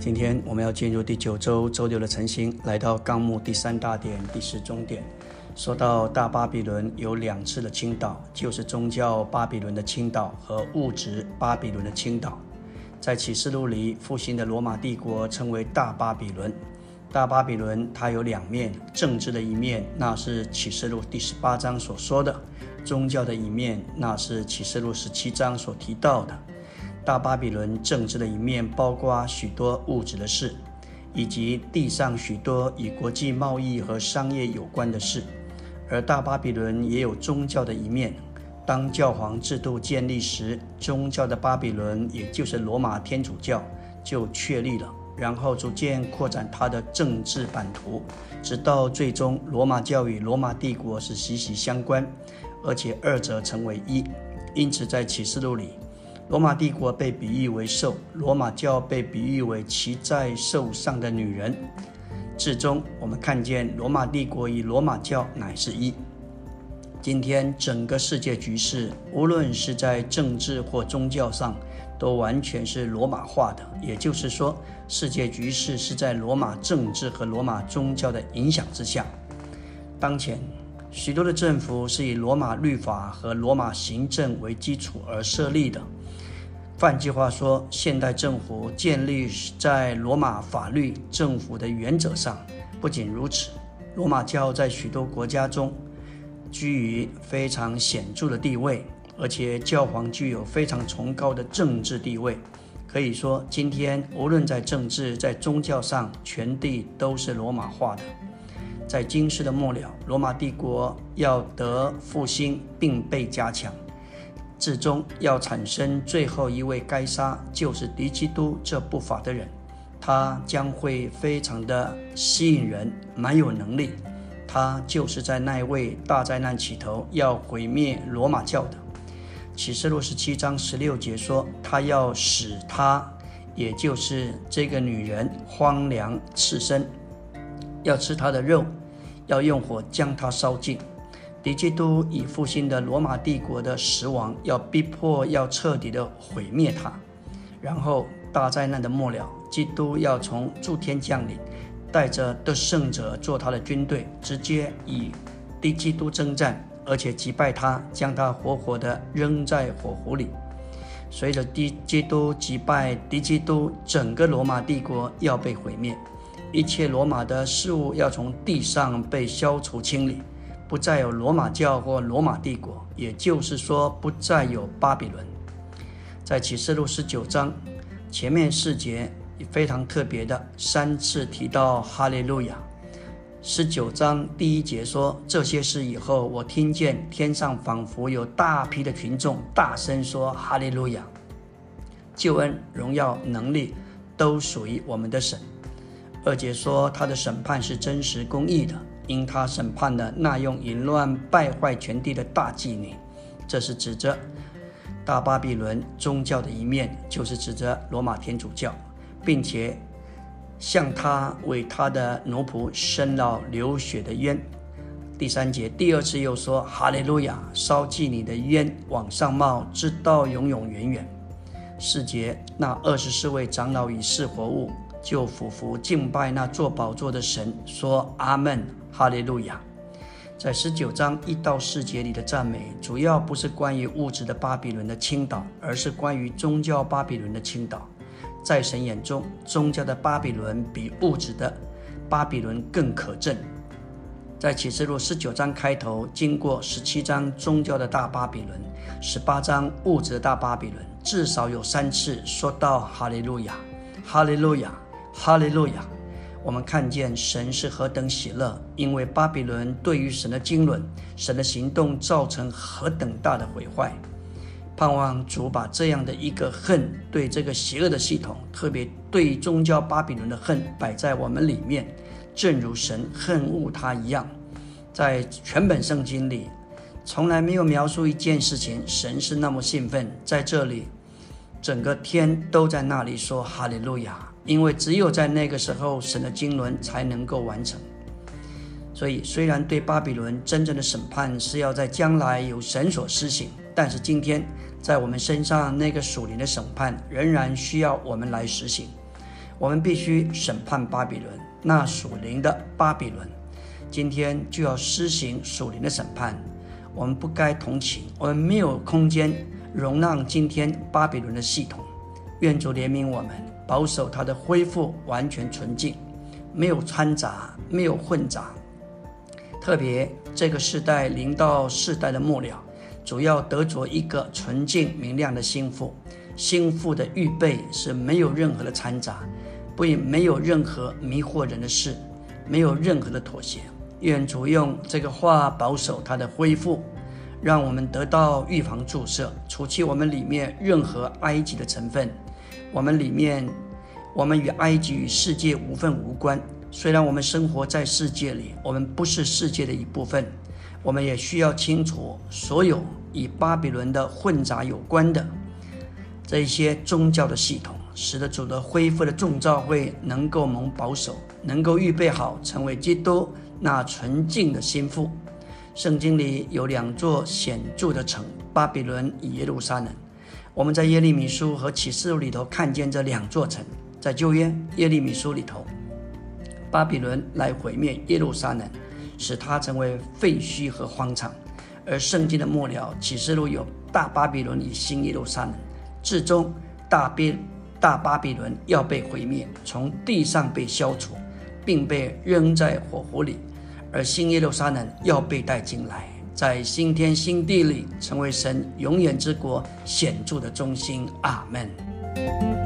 今天我们要进入第九周周六的晨星，来到纲目第三大点第十中点。说到大巴比伦有两次的倾倒，就是宗教巴比伦的倾倒和物质巴比伦的倾倒。在启示录里，复兴的罗马帝国称为大巴比伦。大巴比伦它有两面，政治的一面，那是启示录第十八章所说的；宗教的一面，那是启示录十七章所提到的。大巴比伦政治的一面包括许多物质的事，以及地上许多与国际贸易和商业有关的事；而大巴比伦也有宗教的一面。当教皇制度建立时，宗教的巴比伦，也就是罗马天主教，就确立了，然后逐渐扩展它的政治版图，直到最终罗马教与罗马帝国是息息相关，而且二者成为一。因此，在启示录里。罗马帝国被比喻为兽，罗马教被比喻为骑在兽上的女人。至终，我们看见罗马帝国与罗马教乃是一。今天，整个世界局势，无论是在政治或宗教上，都完全是罗马化的。也就是说，世界局势是在罗马政治和罗马宗教的影响之下。当前，许多的政府是以罗马律法和罗马行政为基础而设立的。换句话说，现代政府建立在罗马法律政府的原则上。不仅如此，罗马教在许多国家中居于非常显著的地位，而且教皇具有非常崇高的政治地位。可以说，今天无论在政治、在宗教上，全地都是罗马化的。在今世的末了，罗马帝国要得复兴并被加强。至终要产生最后一位该杀，就是敌基督这不法的人，他将会非常的吸引人，蛮有能力。他就是在那一位大灾难起头要毁灭罗马教的。启示录十七章十六节说，他要使他，也就是这个女人荒凉赤身，要吃他的肉，要用火将他烧尽。敌基督已复兴的罗马帝国的死亡，要逼迫，要彻底的毁灭它。然后大灾难的末了，基督要从诸天降临，带着得胜者做他的军队，直接与敌基督征战，而且击败他，将他活活的扔在火湖里。随着敌基督击败敌基督，整个罗马帝国要被毁灭，一切罗马的事物要从地上被消除清理。不再有罗马教或罗马帝国，也就是说，不再有巴比伦。在启示录十九章前面四节非常特别的三次提到哈利路亚。十九章第一节说这些事以后，我听见天上仿佛有大批的群众大声说哈利路亚，救恩、荣耀、能力都属于我们的神。二节说他的审判是真实公义的。因他审判了那用淫乱败坏全地的大妓女，这是指着大巴比伦宗教的一面，就是指着罗马天主教，并且向他为他的奴仆伸了流血的冤。第三节第二次又说：“哈利路亚！烧妓女的冤往上冒，直到永永远远。”四节那二十四位长老与四活物就俯伏敬拜那座宝座的神，说：“阿门。”哈利路亚！在十九章一到四节里的赞美，主要不是关于物质的巴比伦的倾倒，而是关于宗教巴比伦的倾倒。在神眼中，宗教的巴比伦比物质的巴比伦更可憎。在启示录十九章开头，经过十七章宗教的大巴比伦，十八章物质的大巴比伦，至少有三次说到哈利路亚，哈利路亚，哈利路亚。我们看见神是何等喜乐，因为巴比伦对于神的经纶、神的行动造成何等大的毁坏。盼望主把这样的一个恨，对这个邪恶的系统，特别对宗教巴比伦的恨，摆在我们里面，正如神恨恶他一样。在全本圣经里，从来没有描述一件事情，神是那么兴奋。在这里，整个天都在那里说哈利路亚。因为只有在那个时候，神的经纶才能够完成。所以，虽然对巴比伦真正的审判是要在将来由神所施行，但是今天在我们身上那个属灵的审判仍然需要我们来实行。我们必须审判巴比伦，那属灵的巴比伦。今天就要施行属灵的审判。我们不该同情，我们没有空间容纳今天巴比伦的系统。愿主怜悯我们，保守他的恢复完全纯净，没有掺杂，没有混杂。特别这个世代临到世代的末了，主要得着一个纯净明亮的心腹。心腹的预备是没有任何的掺杂，不也没有任何迷惑人的事，没有任何的妥协。愿主用这个话保守他的恢复，让我们得到预防注射，除去我们里面任何埃及的成分。我们里面，我们与埃及与世界无份无关。虽然我们生活在世界里，我们不是世界的一部分。我们也需要清楚，所有与巴比伦的混杂有关的这一些宗教的系统，使得主的恢复的众教会能够蒙保守，能够预备好成为基督那纯净的心腹。圣经里有两座显著的城：巴比伦与耶路撒冷。我们在耶利米书和启示录里头看见这两座城，在旧约耶利米书里头，巴比伦来毁灭耶路撒冷，使它成为废墟和荒场；而圣经的末了启示录有大巴比伦与新耶路撒冷，至终大边大巴比伦要被毁灭，从地上被消除，并被扔在火湖里，而新耶路撒冷要被带进来。在新天新地里，成为神永远之国显著的中心。阿门。